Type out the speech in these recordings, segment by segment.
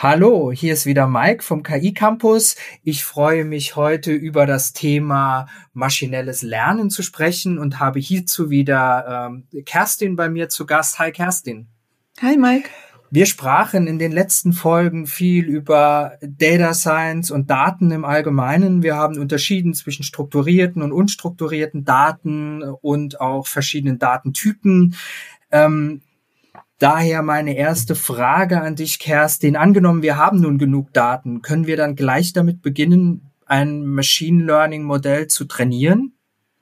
Hallo, hier ist wieder Mike vom KI Campus. Ich freue mich heute über das Thema maschinelles Lernen zu sprechen und habe hierzu wieder ähm, Kerstin bei mir zu Gast. Hi Kerstin. Hi Mike. Wir sprachen in den letzten Folgen viel über Data Science und Daten im Allgemeinen. Wir haben unterschieden zwischen strukturierten und unstrukturierten Daten und auch verschiedenen Datentypen. Ähm, Daher meine erste Frage an dich, Kerstin. Angenommen, wir haben nun genug Daten, können wir dann gleich damit beginnen, ein Machine Learning Modell zu trainieren?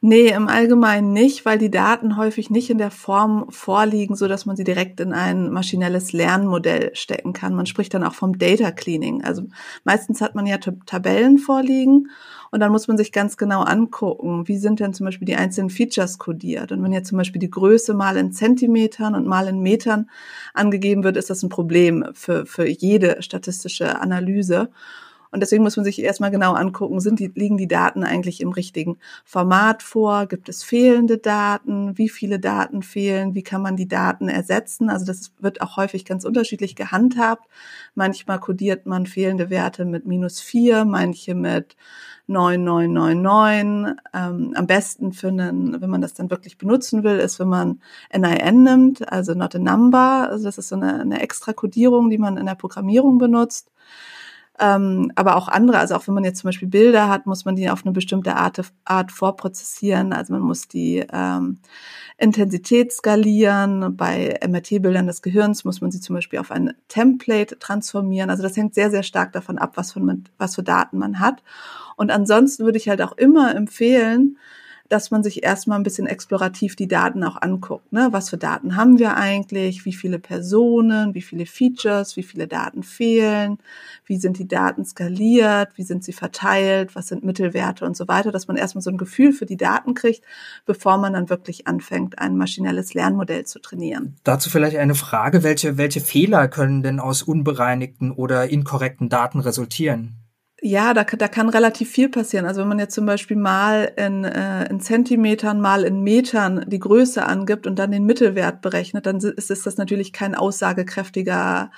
Nee, im Allgemeinen nicht, weil die Daten häufig nicht in der Form vorliegen, so dass man sie direkt in ein maschinelles Lernmodell stecken kann. Man spricht dann auch vom Data Cleaning. Also meistens hat man ja Tabellen vorliegen und dann muss man sich ganz genau angucken, wie sind denn zum Beispiel die einzelnen Features kodiert. Und wenn jetzt zum Beispiel die Größe mal in Zentimetern und mal in Metern angegeben wird, ist das ein Problem für, für jede statistische Analyse. Und deswegen muss man sich erstmal genau angucken, sind die, liegen die Daten eigentlich im richtigen Format vor? Gibt es fehlende Daten? Wie viele Daten fehlen? Wie kann man die Daten ersetzen? Also das wird auch häufig ganz unterschiedlich gehandhabt. Manchmal kodiert man fehlende Werte mit minus vier, manche mit 9999. Ähm, am besten für einen, wenn man das dann wirklich benutzen will, ist, wenn man NIN nimmt, also not a number. Also das ist so eine, eine extra Kodierung, die man in der Programmierung benutzt. Ähm, aber auch andere, also auch wenn man jetzt zum Beispiel Bilder hat, muss man die auf eine bestimmte Art, Art vorprozessieren. Also man muss die ähm, Intensität skalieren. Bei MRT-Bildern des Gehirns muss man sie zum Beispiel auf ein Template transformieren. Also das hängt sehr, sehr stark davon ab, was für, was für Daten man hat. Und ansonsten würde ich halt auch immer empfehlen, dass man sich erstmal ein bisschen explorativ die Daten auch anguckt. Ne? Was für Daten haben wir eigentlich? Wie viele Personen? Wie viele Features? Wie viele Daten fehlen? Wie sind die Daten skaliert? Wie sind sie verteilt? Was sind Mittelwerte und so weiter? Dass man erstmal so ein Gefühl für die Daten kriegt, bevor man dann wirklich anfängt, ein maschinelles Lernmodell zu trainieren. Dazu vielleicht eine Frage. Welche, welche Fehler können denn aus unbereinigten oder inkorrekten Daten resultieren? Ja, da, da kann relativ viel passieren. Also wenn man jetzt zum Beispiel mal in, äh, in Zentimetern, mal in Metern die Größe angibt und dann den Mittelwert berechnet, dann ist, ist das natürlich kein aussagekräftiger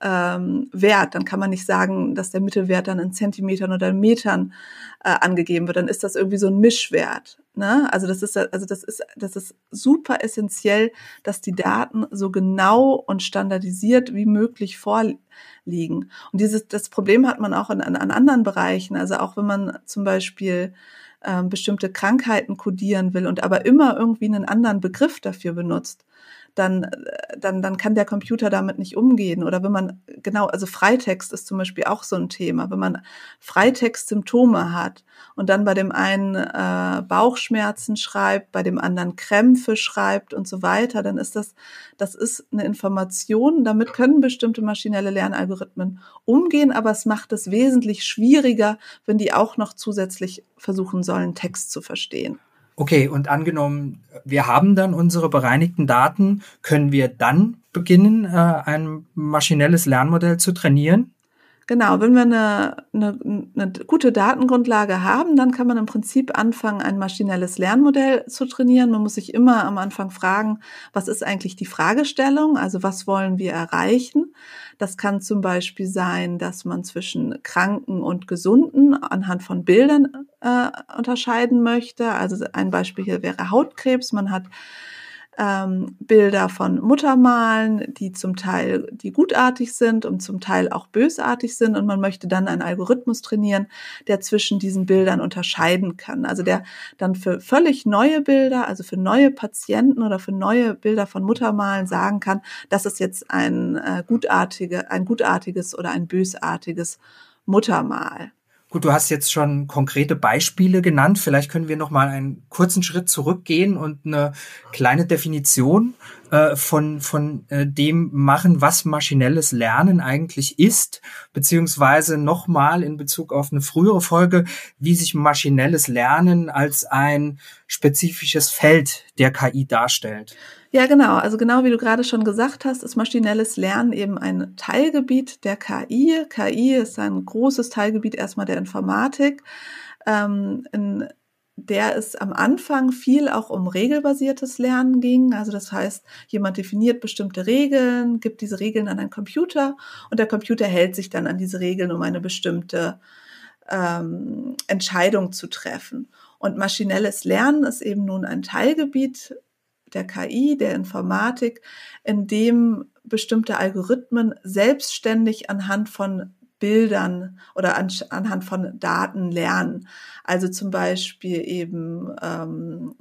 ähm, Wert. Dann kann man nicht sagen, dass der Mittelwert dann in Zentimetern oder in Metern äh, angegeben wird. Dann ist das irgendwie so ein Mischwert. Ne? Also das ist also das ist das ist super essentiell, dass die Daten so genau und standardisiert wie möglich vorliegen. Und dieses das Problem hat man auch in, an, an anderen Bereichen. Also auch wenn man zum Beispiel ähm, bestimmte Krankheiten kodieren will und aber immer irgendwie einen anderen Begriff dafür benutzt, dann, dann, dann kann der Computer damit nicht umgehen. Oder wenn man, genau, also Freitext ist zum Beispiel auch so ein Thema. Wenn man Freitext-Symptome hat und dann bei dem einen äh, Bauchschmerzen schreibt, bei dem anderen Krämpfe schreibt und so weiter, dann ist das, das ist eine Information. Damit können bestimmte maschinelle Lernalgorithmen umgehen, aber es macht es wesentlich schwieriger, wenn die auch noch zusätzlich versuchen sollen, Text zu verstehen. Okay, und angenommen, wir haben dann unsere bereinigten Daten, können wir dann beginnen, äh, ein maschinelles Lernmodell zu trainieren? Genau, wenn wir eine, eine, eine gute Datengrundlage haben, dann kann man im Prinzip anfangen, ein maschinelles Lernmodell zu trainieren. Man muss sich immer am Anfang fragen, was ist eigentlich die Fragestellung? Also was wollen wir erreichen? Das kann zum Beispiel sein, dass man zwischen Kranken und Gesunden anhand von Bildern äh, unterscheiden möchte. Also ein Beispiel hier wäre Hautkrebs. Man hat ähm, Bilder von Muttermalen, die zum Teil die gutartig sind und zum Teil auch bösartig sind und man möchte dann einen Algorithmus trainieren, der zwischen diesen Bildern unterscheiden kann. Also der dann für völlig neue Bilder, also für neue Patienten oder für neue Bilder von Muttermalen sagen kann, das ist jetzt ein äh, gutartige, ein gutartiges oder ein bösartiges Muttermal. Gut, du hast jetzt schon konkrete Beispiele genannt. Vielleicht können wir noch mal einen kurzen Schritt zurückgehen und eine kleine Definition äh, von von äh, dem machen, was maschinelles Lernen eigentlich ist, beziehungsweise noch mal in Bezug auf eine frühere Folge, wie sich maschinelles Lernen als ein spezifisches Feld der KI darstellt. Ja, genau. Also genau wie du gerade schon gesagt hast, ist maschinelles Lernen eben ein Teilgebiet der KI. KI ist ein großes Teilgebiet erstmal der Informatik. Ähm, in der es am Anfang viel auch um regelbasiertes Lernen ging. Also das heißt, jemand definiert bestimmte Regeln, gibt diese Regeln an einen Computer und der Computer hält sich dann an diese Regeln, um eine bestimmte ähm, Entscheidung zu treffen. Und maschinelles Lernen ist eben nun ein Teilgebiet der KI, der Informatik, in dem bestimmte Algorithmen selbstständig anhand von Bildern oder an, anhand von Daten lernen. Also zum Beispiel eben ähm,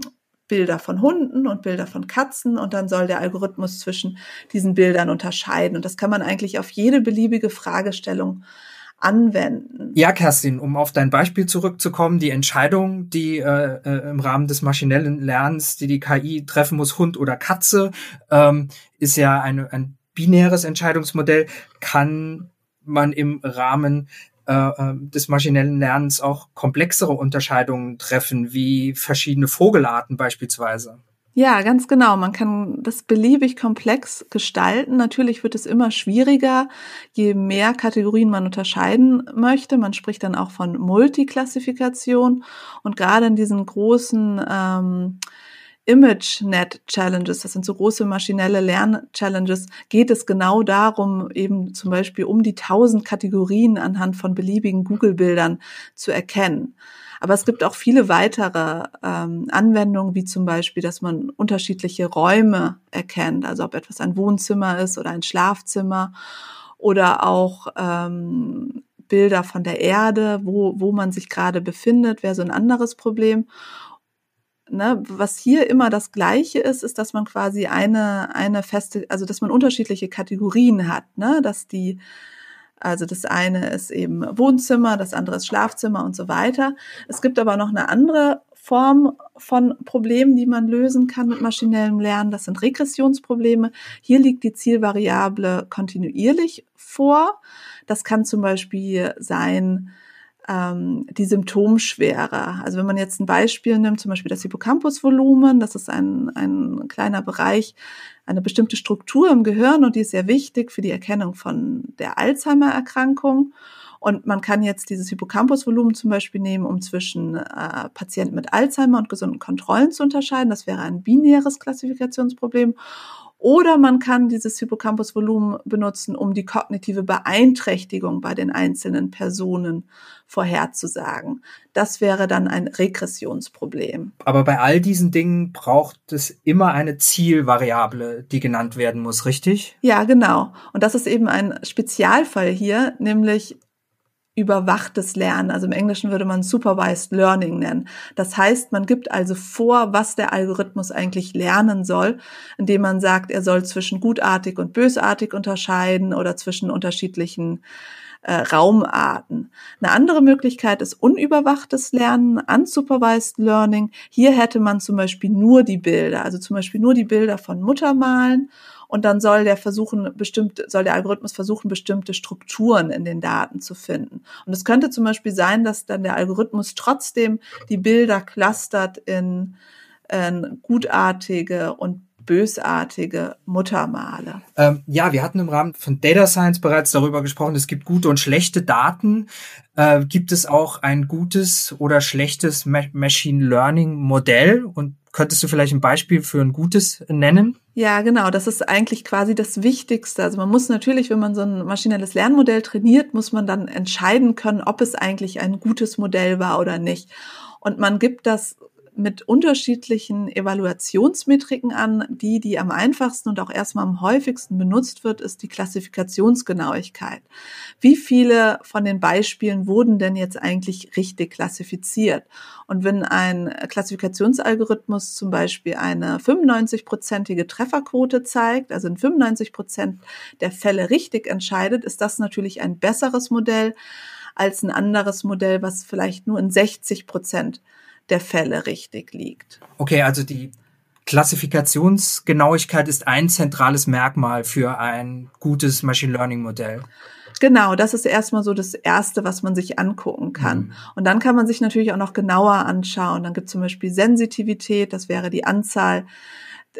Bilder von Hunden und Bilder von Katzen und dann soll der Algorithmus zwischen diesen Bildern unterscheiden. Und das kann man eigentlich auf jede beliebige Fragestellung anwenden. Ja, Kerstin, um auf dein Beispiel zurückzukommen, die Entscheidung, die äh, äh, im Rahmen des maschinellen Lernens, die die KI treffen muss, Hund oder Katze, ähm, ist ja eine, ein binäres Entscheidungsmodell, kann man im Rahmen äh, äh, des maschinellen Lernens auch komplexere Unterscheidungen treffen, wie verschiedene Vogelarten beispielsweise. Ja, ganz genau. Man kann das beliebig komplex gestalten. Natürlich wird es immer schwieriger, je mehr Kategorien man unterscheiden möchte. Man spricht dann auch von Multiklassifikation. Und gerade in diesen großen ähm, ImageNet-Challenges, das sind so große maschinelle Lern-Challenges, geht es genau darum, eben zum Beispiel um die tausend Kategorien anhand von beliebigen Google-Bildern zu erkennen. Aber es gibt auch viele weitere ähm, Anwendungen, wie zum Beispiel, dass man unterschiedliche Räume erkennt, also ob etwas ein Wohnzimmer ist oder ein Schlafzimmer oder auch ähm, Bilder von der Erde, wo, wo man sich gerade befindet, wäre so ein anderes Problem. Ne, was hier immer das Gleiche ist, ist, dass man quasi eine, eine feste, also dass man unterschiedliche Kategorien hat, ne, dass die also das eine ist eben Wohnzimmer, das andere ist Schlafzimmer und so weiter. Es gibt aber noch eine andere Form von Problemen, die man lösen kann mit maschinellem Lernen. Das sind Regressionsprobleme. Hier liegt die Zielvariable kontinuierlich vor. Das kann zum Beispiel sein, ähm, die Symptomschwere. Also wenn man jetzt ein Beispiel nimmt, zum Beispiel das Hippocampusvolumen, das ist ein, ein kleiner Bereich, eine bestimmte Struktur im Gehirn und die ist sehr wichtig für die Erkennung von der Alzheimer-Erkrankung. Und man kann jetzt dieses Hippocampusvolumen zum Beispiel nehmen, um zwischen äh, Patienten mit Alzheimer und gesunden Kontrollen zu unterscheiden. Das wäre ein binäres Klassifikationsproblem. Oder man kann dieses Hippocampusvolumen benutzen, um die kognitive Beeinträchtigung bei den einzelnen Personen vorherzusagen. Das wäre dann ein Regressionsproblem. Aber bei all diesen Dingen braucht es immer eine Zielvariable, die genannt werden muss, richtig? Ja, genau. Und das ist eben ein Spezialfall hier, nämlich überwachtes Lernen. Also im Englischen würde man Supervised Learning nennen. Das heißt, man gibt also vor, was der Algorithmus eigentlich lernen soll, indem man sagt, er soll zwischen gutartig und bösartig unterscheiden oder zwischen unterschiedlichen äh, Raumarten. Eine andere Möglichkeit ist unüberwachtes Lernen, unsupervised Learning. Hier hätte man zum Beispiel nur die Bilder, also zum Beispiel nur die Bilder von Muttermalen und dann soll der versuchen, bestimmt, soll der Algorithmus versuchen, bestimmte Strukturen in den Daten zu finden. Und es könnte zum Beispiel sein, dass dann der Algorithmus trotzdem die Bilder clustert in, in gutartige und bösartige Muttermale. Ähm, ja, wir hatten im Rahmen von Data Science bereits darüber gesprochen, es gibt gute und schlechte Daten. Äh, gibt es auch ein gutes oder schlechtes Ma Machine Learning Modell? Und könntest du vielleicht ein Beispiel für ein gutes nennen? Ja, genau. Das ist eigentlich quasi das Wichtigste. Also man muss natürlich, wenn man so ein maschinelles Lernmodell trainiert, muss man dann entscheiden können, ob es eigentlich ein gutes Modell war oder nicht. Und man gibt das mit unterschiedlichen Evaluationsmetriken an. Die, die am einfachsten und auch erstmal am häufigsten benutzt wird, ist die Klassifikationsgenauigkeit. Wie viele von den Beispielen wurden denn jetzt eigentlich richtig klassifiziert? Und wenn ein Klassifikationsalgorithmus zum Beispiel eine 95-prozentige Trefferquote zeigt, also in 95 Prozent der Fälle richtig entscheidet, ist das natürlich ein besseres Modell als ein anderes Modell, was vielleicht nur in 60 Prozent der Fälle richtig liegt. Okay, also die Klassifikationsgenauigkeit ist ein zentrales Merkmal für ein gutes Machine Learning Modell. Genau, das ist erstmal so das Erste, was man sich angucken kann. Mhm. Und dann kann man sich natürlich auch noch genauer anschauen. Dann gibt es zum Beispiel Sensitivität, das wäre die Anzahl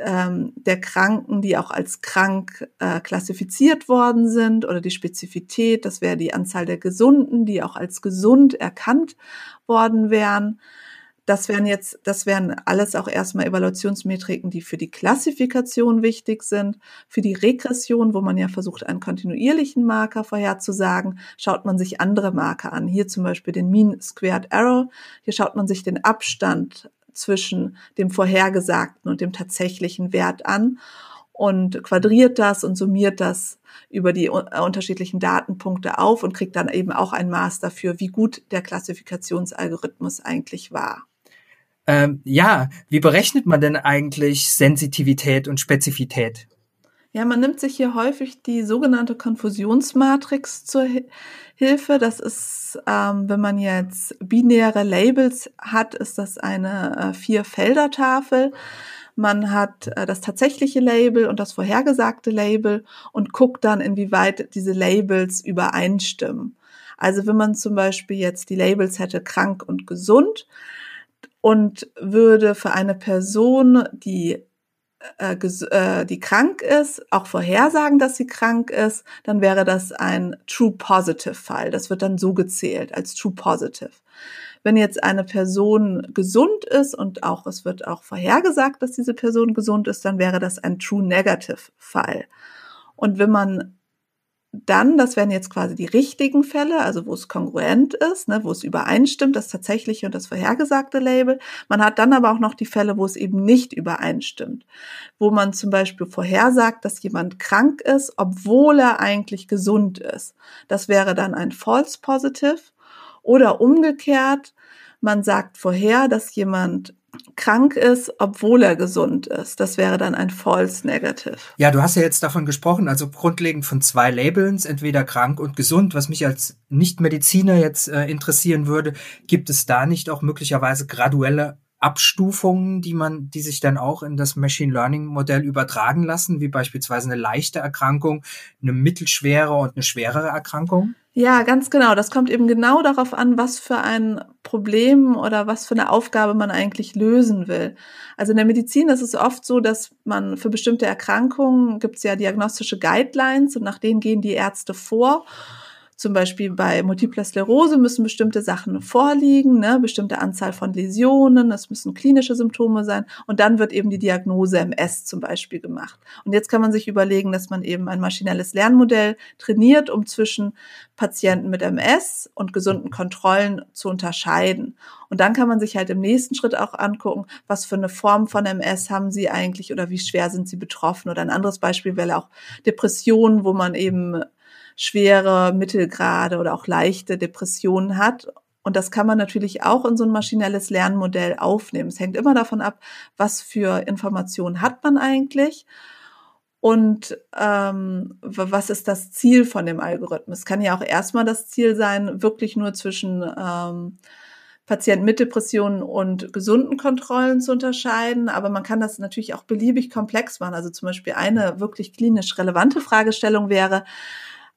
ähm, der Kranken, die auch als krank äh, klassifiziert worden sind, oder die Spezifität, das wäre die Anzahl der Gesunden, die auch als gesund erkannt worden wären. Das wären jetzt, das wären alles auch erstmal Evaluationsmetriken, die für die Klassifikation wichtig sind. Für die Regression, wo man ja versucht, einen kontinuierlichen Marker vorherzusagen, schaut man sich andere Marker an. Hier zum Beispiel den Mean Squared Error. Hier schaut man sich den Abstand zwischen dem vorhergesagten und dem tatsächlichen Wert an und quadriert das und summiert das über die äh, unterschiedlichen Datenpunkte auf und kriegt dann eben auch ein Maß dafür, wie gut der Klassifikationsalgorithmus eigentlich war. Ähm, ja, wie berechnet man denn eigentlich Sensitivität und Spezifität? Ja, man nimmt sich hier häufig die sogenannte Konfusionsmatrix zur Hilfe. Das ist, ähm, wenn man jetzt binäre Labels hat, ist das eine äh, Vier-Felder-Tafel. Man hat äh, das tatsächliche Label und das vorhergesagte Label und guckt dann, inwieweit diese Labels übereinstimmen. Also wenn man zum Beispiel jetzt die Labels hätte krank und gesund und würde für eine Person, die äh, äh, die krank ist, auch vorhersagen, dass sie krank ist, dann wäre das ein True Positive Fall. Das wird dann so gezählt als True Positive. Wenn jetzt eine Person gesund ist und auch es wird auch vorhergesagt, dass diese Person gesund ist, dann wäre das ein True Negative Fall. Und wenn man dann, das wären jetzt quasi die richtigen Fälle, also wo es kongruent ist, ne, wo es übereinstimmt, das tatsächliche und das vorhergesagte Label. Man hat dann aber auch noch die Fälle, wo es eben nicht übereinstimmt, wo man zum Beispiel vorhersagt, dass jemand krank ist, obwohl er eigentlich gesund ist. Das wäre dann ein False Positive. Oder umgekehrt, man sagt vorher, dass jemand krank ist, obwohl er gesund ist. Das wäre dann ein False Negative. Ja, du hast ja jetzt davon gesprochen, also grundlegend von zwei Labels, entweder krank und gesund. Was mich als Nichtmediziner jetzt äh, interessieren würde, gibt es da nicht auch möglicherweise graduelle Abstufungen, die man, die sich dann auch in das Machine Learning Modell übertragen lassen, wie beispielsweise eine leichte Erkrankung, eine mittelschwere und eine schwerere Erkrankung? Ja, ganz genau. Das kommt eben genau darauf an, was für ein Problem oder was für eine Aufgabe man eigentlich lösen will. Also in der Medizin ist es oft so, dass man für bestimmte Erkrankungen gibt es ja diagnostische Guidelines und nach denen gehen die Ärzte vor. Zum Beispiel bei Multipler Sklerose müssen bestimmte Sachen vorliegen, ne, bestimmte Anzahl von Läsionen, es müssen klinische Symptome sein und dann wird eben die Diagnose MS zum Beispiel gemacht. Und jetzt kann man sich überlegen, dass man eben ein maschinelles Lernmodell trainiert, um zwischen Patienten mit MS und gesunden Kontrollen zu unterscheiden. Und dann kann man sich halt im nächsten Schritt auch angucken, was für eine Form von MS haben sie eigentlich oder wie schwer sind sie betroffen. Oder ein anderes Beispiel wäre auch Depressionen, wo man eben schwere, mittelgrade oder auch leichte Depressionen hat. Und das kann man natürlich auch in so ein maschinelles Lernmodell aufnehmen. Es hängt immer davon ab, was für Informationen hat man eigentlich und ähm, was ist das Ziel von dem Algorithmus. Es kann ja auch erstmal das Ziel sein, wirklich nur zwischen ähm, Patienten mit Depressionen und gesunden Kontrollen zu unterscheiden. Aber man kann das natürlich auch beliebig komplex machen. Also zum Beispiel eine wirklich klinisch relevante Fragestellung wäre,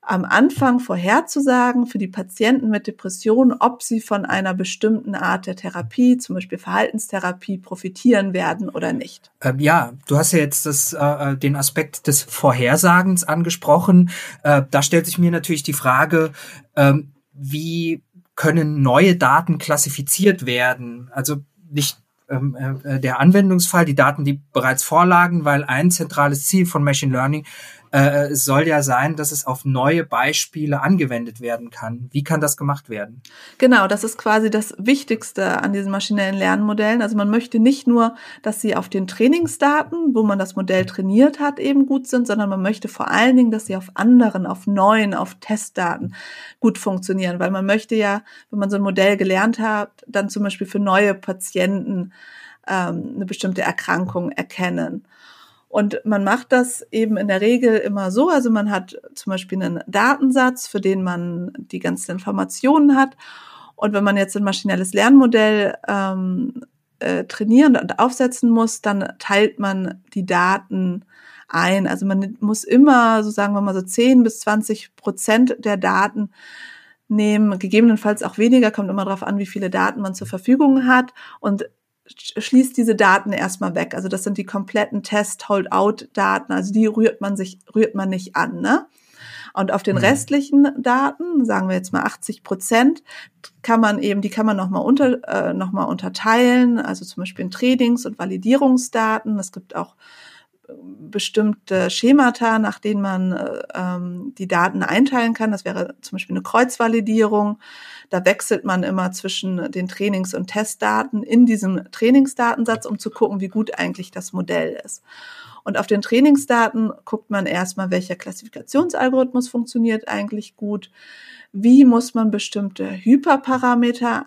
am Anfang vorherzusagen für die Patienten mit Depressionen, ob sie von einer bestimmten Art der Therapie, zum Beispiel Verhaltenstherapie, profitieren werden oder nicht. Ähm, ja, du hast ja jetzt das, äh, äh, den Aspekt des Vorhersagens angesprochen. Äh, da stellt sich mir natürlich die Frage, ähm, wie können neue Daten klassifiziert werden? Also nicht ähm, äh, der Anwendungsfall, die Daten, die bereits vorlagen, weil ein zentrales Ziel von Machine Learning äh, es soll ja sein, dass es auf neue Beispiele angewendet werden kann. Wie kann das gemacht werden? Genau, das ist quasi das Wichtigste an diesen maschinellen Lernmodellen. Also man möchte nicht nur, dass sie auf den Trainingsdaten, wo man das Modell trainiert hat, eben gut sind, sondern man möchte vor allen Dingen, dass sie auf anderen, auf neuen, auf Testdaten gut funktionieren, weil man möchte ja, wenn man so ein Modell gelernt hat, dann zum Beispiel für neue Patienten ähm, eine bestimmte Erkrankung erkennen. Und man macht das eben in der Regel immer so. Also man hat zum Beispiel einen Datensatz, für den man die ganzen Informationen hat. Und wenn man jetzt ein maschinelles Lernmodell ähm, äh, trainieren und aufsetzen muss, dann teilt man die Daten ein. Also man muss immer, so sagen wir mal so 10 bis 20 Prozent der Daten nehmen, gegebenenfalls auch weniger, kommt immer darauf an, wie viele Daten man zur Verfügung hat. Und schließt diese Daten erstmal weg. Also das sind die kompletten Test-Hold-out-Daten. Also die rührt man sich, rührt man nicht an. Ne? Und auf den mhm. restlichen Daten, sagen wir jetzt mal 80 Prozent, kann man eben, die kann man nochmal unter, äh, noch unterteilen, also zum Beispiel in Trainings- und Validierungsdaten. Es gibt auch äh, bestimmte Schemata, nach denen man äh, ähm, die Daten einteilen kann. Das wäre zum Beispiel eine Kreuzvalidierung. Da wechselt man immer zwischen den Trainings- und Testdaten in diesem Trainingsdatensatz, um zu gucken, wie gut eigentlich das Modell ist. Und auf den Trainingsdaten guckt man erstmal, welcher Klassifikationsalgorithmus funktioniert eigentlich gut. Wie muss man bestimmte Hyperparameter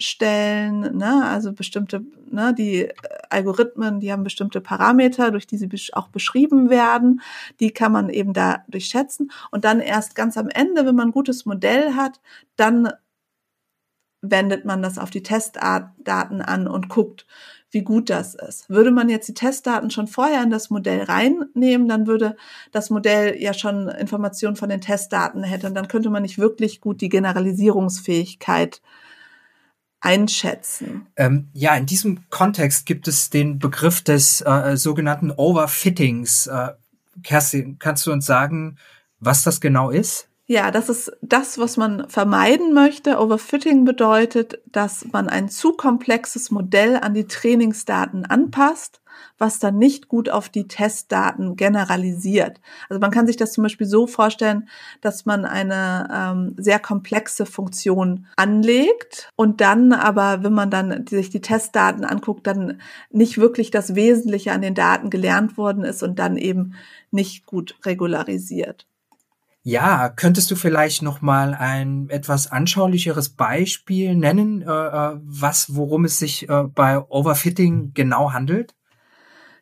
einstellen, ne? also bestimmte, ne, die Algorithmen, die haben bestimmte Parameter, durch die sie auch beschrieben werden, die kann man eben da durchschätzen und dann erst ganz am Ende, wenn man ein gutes Modell hat, dann wendet man das auf die Testdaten an und guckt, wie gut das ist. Würde man jetzt die Testdaten schon vorher in das Modell reinnehmen, dann würde das Modell ja schon Informationen von den Testdaten hätte und dann könnte man nicht wirklich gut die Generalisierungsfähigkeit einschätzen. Ähm, ja, in diesem Kontext gibt es den Begriff des äh, sogenannten Overfittings. Äh, Kerstin, kannst du uns sagen, was das genau ist? Ja, das ist das, was man vermeiden möchte. Overfitting bedeutet, dass man ein zu komplexes Modell an die Trainingsdaten anpasst, was dann nicht gut auf die Testdaten generalisiert. Also man kann sich das zum Beispiel so vorstellen, dass man eine ähm, sehr komplexe Funktion anlegt und dann aber, wenn man dann sich die Testdaten anguckt, dann nicht wirklich das Wesentliche an den Daten gelernt worden ist und dann eben nicht gut regularisiert. Ja, könntest du vielleicht noch mal ein etwas anschaulicheres Beispiel nennen, äh, äh, was, worum es sich äh, bei Overfitting genau handelt?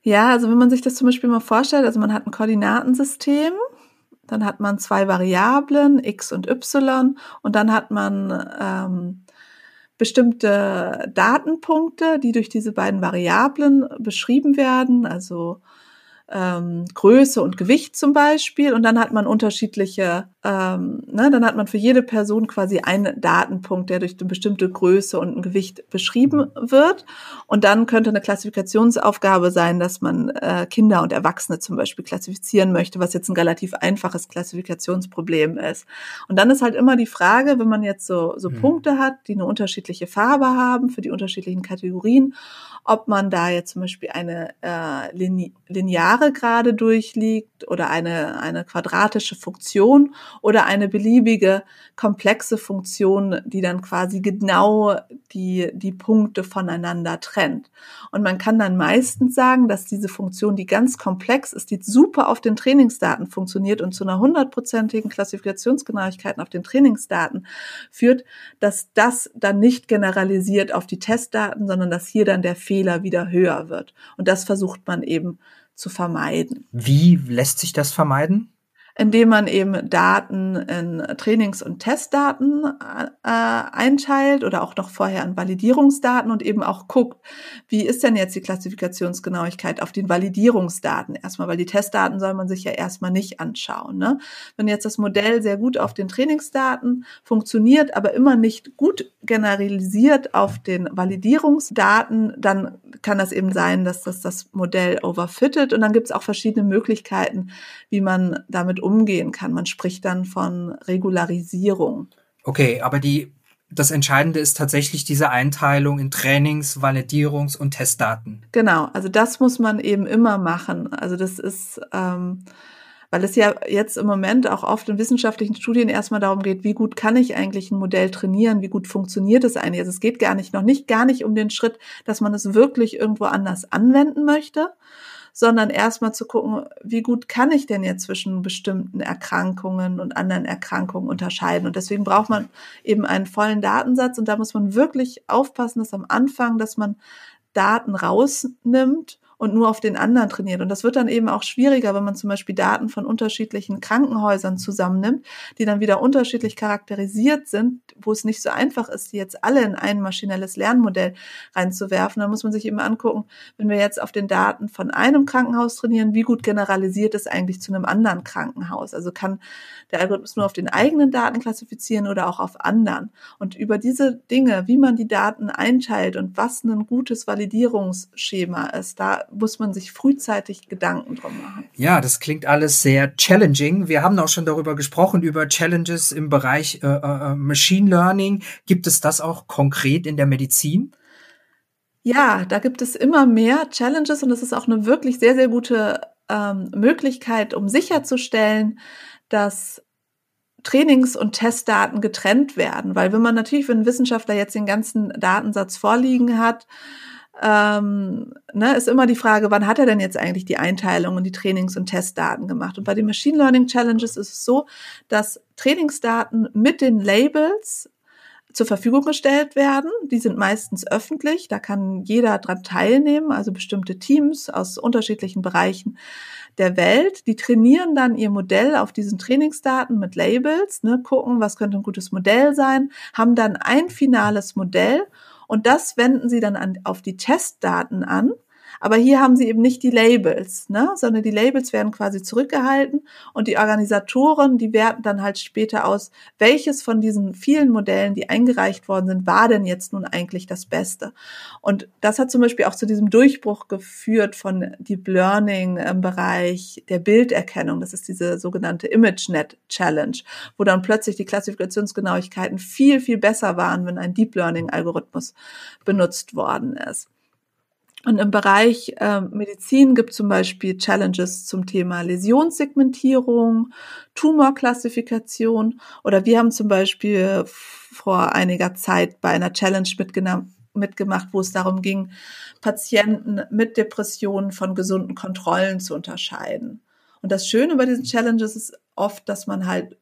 Ja, also wenn man sich das zum Beispiel mal vorstellt, also man hat ein Koordinatensystem, dann hat man zwei Variablen, x und y, und dann hat man ähm, bestimmte Datenpunkte, die durch diese beiden Variablen beschrieben werden, also ähm, Größe und Gewicht zum Beispiel. Und dann hat man unterschiedliche, ähm, ne, dann hat man für jede Person quasi einen Datenpunkt, der durch eine bestimmte Größe und ein Gewicht beschrieben wird. Und dann könnte eine Klassifikationsaufgabe sein, dass man äh, Kinder und Erwachsene zum Beispiel klassifizieren möchte, was jetzt ein relativ einfaches Klassifikationsproblem ist. Und dann ist halt immer die Frage, wenn man jetzt so, so mhm. Punkte hat, die eine unterschiedliche Farbe haben für die unterschiedlichen Kategorien, ob man da jetzt zum Beispiel eine äh, lineare Gerade durchliegt oder eine, eine quadratische Funktion oder eine beliebige komplexe Funktion, die dann quasi genau die, die Punkte voneinander trennt. Und man kann dann meistens sagen, dass diese Funktion, die ganz komplex ist, die super auf den Trainingsdaten funktioniert und zu einer hundertprozentigen Klassifikationsgenauigkeit auf den Trainingsdaten führt, dass das dann nicht generalisiert auf die Testdaten, sondern dass hier dann der Fehler wieder höher wird. Und das versucht man eben zu vermeiden. Wie lässt sich das vermeiden? indem man eben Daten in Trainings- und Testdaten äh, einteilt oder auch noch vorher in Validierungsdaten und eben auch guckt, wie ist denn jetzt die Klassifikationsgenauigkeit auf den Validierungsdaten erstmal, weil die Testdaten soll man sich ja erstmal nicht anschauen. Ne? Wenn jetzt das Modell sehr gut auf den Trainingsdaten funktioniert, aber immer nicht gut generalisiert auf den Validierungsdaten, dann kann das eben sein, dass das das Modell overfittet und dann gibt es auch verschiedene Möglichkeiten, wie man damit umgehen kann. Man spricht dann von Regularisierung. Okay, aber die, das Entscheidende ist tatsächlich diese Einteilung in Trainings-, Validierungs- und Testdaten. Genau, also das muss man eben immer machen. Also das ist, ähm, weil es ja jetzt im Moment auch oft in wissenschaftlichen Studien erstmal darum geht, wie gut kann ich eigentlich ein Modell trainieren, wie gut funktioniert es eigentlich. Also es geht gar nicht, noch nicht gar nicht um den Schritt, dass man es wirklich irgendwo anders anwenden möchte, sondern erstmal zu gucken, wie gut kann ich denn jetzt zwischen bestimmten Erkrankungen und anderen Erkrankungen unterscheiden. Und deswegen braucht man eben einen vollen Datensatz und da muss man wirklich aufpassen, dass am Anfang, dass man Daten rausnimmt und nur auf den anderen trainiert. Und das wird dann eben auch schwieriger, wenn man zum Beispiel Daten von unterschiedlichen Krankenhäusern zusammennimmt, die dann wieder unterschiedlich charakterisiert sind, wo es nicht so einfach ist, die jetzt alle in ein maschinelles Lernmodell reinzuwerfen. Da muss man sich eben angucken, wenn wir jetzt auf den Daten von einem Krankenhaus trainieren, wie gut generalisiert es eigentlich zu einem anderen Krankenhaus? Also kann der Algorithmus nur auf den eigenen Daten klassifizieren oder auch auf anderen? Und über diese Dinge, wie man die Daten einteilt und was ein gutes Validierungsschema ist, da muss man sich frühzeitig Gedanken drum machen. Ja, das klingt alles sehr challenging. Wir haben auch schon darüber gesprochen, über Challenges im Bereich äh, äh, Machine Learning. Gibt es das auch konkret in der Medizin? Ja, da gibt es immer mehr Challenges und das ist auch eine wirklich sehr, sehr gute ähm, Möglichkeit, um sicherzustellen, dass Trainings- und Testdaten getrennt werden. Weil wenn man natürlich, wenn ein Wissenschaftler jetzt den ganzen Datensatz vorliegen hat, ähm, ne, ist immer die Frage, wann hat er denn jetzt eigentlich die Einteilung und die Trainings- und Testdaten gemacht? Und bei den Machine Learning Challenges ist es so, dass Trainingsdaten mit den Labels zur Verfügung gestellt werden. Die sind meistens öffentlich, da kann jeder dran teilnehmen, also bestimmte Teams aus unterschiedlichen Bereichen der Welt. Die trainieren dann ihr Modell auf diesen Trainingsdaten mit Labels, ne, gucken, was könnte ein gutes Modell sein, haben dann ein finales Modell und das wenden sie dann an, auf die Testdaten an aber hier haben sie eben nicht die Labels, ne? sondern die Labels werden quasi zurückgehalten und die Organisatoren, die werten dann halt später aus, welches von diesen vielen Modellen, die eingereicht worden sind, war denn jetzt nun eigentlich das Beste. Und das hat zum Beispiel auch zu diesem Durchbruch geführt von Deep Learning im Bereich der Bilderkennung. Das ist diese sogenannte ImageNet Challenge, wo dann plötzlich die Klassifikationsgenauigkeiten viel, viel besser waren, wenn ein Deep Learning Algorithmus benutzt worden ist. Und im Bereich äh, Medizin gibt zum Beispiel Challenges zum Thema Läsionssegmentierung, Tumorklassifikation oder wir haben zum Beispiel vor einiger Zeit bei einer Challenge mitgemacht, wo es darum ging, Patienten mit Depressionen von gesunden Kontrollen zu unterscheiden. Und das Schöne bei diesen Challenges ist oft, dass man halt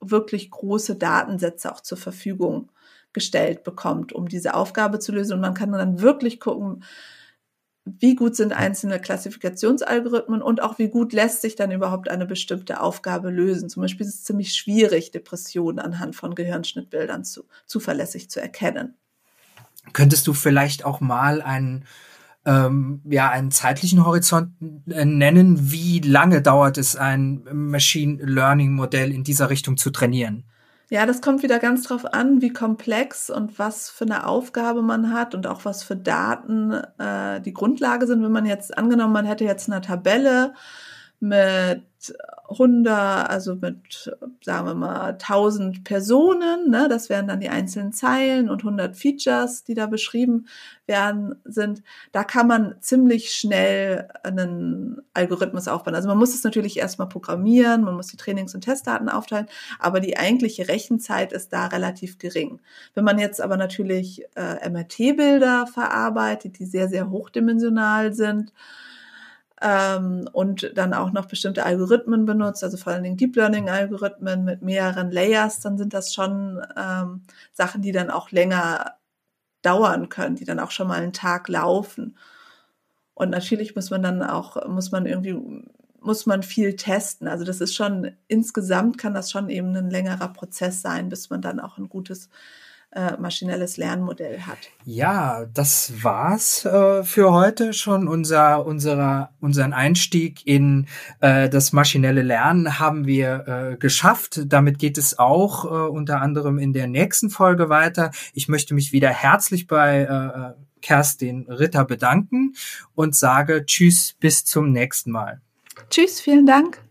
wirklich große Datensätze auch zur Verfügung gestellt bekommt, um diese Aufgabe zu lösen. Und man kann dann wirklich gucken, wie gut sind einzelne Klassifikationsalgorithmen und auch wie gut lässt sich dann überhaupt eine bestimmte Aufgabe lösen. Zum Beispiel ist es ziemlich schwierig, Depressionen anhand von Gehirnschnittbildern zu, zuverlässig zu erkennen. Könntest du vielleicht auch mal einen, ähm, ja, einen zeitlichen Horizont äh, nennen? Wie lange dauert es, ein Machine Learning Modell in dieser Richtung zu trainieren? Ja, das kommt wieder ganz drauf an, wie komplex und was für eine Aufgabe man hat und auch was für Daten äh, die Grundlage sind. Wenn man jetzt angenommen, man hätte jetzt eine Tabelle mit 100, also mit, sagen wir mal, 1000 Personen, ne, das wären dann die einzelnen Zeilen und 100 Features, die da beschrieben werden, sind, da kann man ziemlich schnell einen Algorithmus aufbauen. Also man muss es natürlich erstmal programmieren, man muss die Trainings- und Testdaten aufteilen, aber die eigentliche Rechenzeit ist da relativ gering. Wenn man jetzt aber natürlich äh, MRT-Bilder verarbeitet, die sehr, sehr hochdimensional sind, ähm, und dann auch noch bestimmte Algorithmen benutzt, also vor allen Dingen Deep Learning Algorithmen mit mehreren Layers, dann sind das schon ähm, Sachen, die dann auch länger dauern können, die dann auch schon mal einen Tag laufen. Und natürlich muss man dann auch, muss man irgendwie, muss man viel testen. Also das ist schon, insgesamt kann das schon eben ein längerer Prozess sein, bis man dann auch ein gutes äh, maschinelles Lernmodell hat. Ja, das war's äh, für heute schon. Unser, unserer, unseren Einstieg in äh, das maschinelle Lernen haben wir äh, geschafft. Damit geht es auch äh, unter anderem in der nächsten Folge weiter. Ich möchte mich wieder herzlich bei äh, Kerstin Ritter bedanken und sage Tschüss, bis zum nächsten Mal. Tschüss, vielen Dank.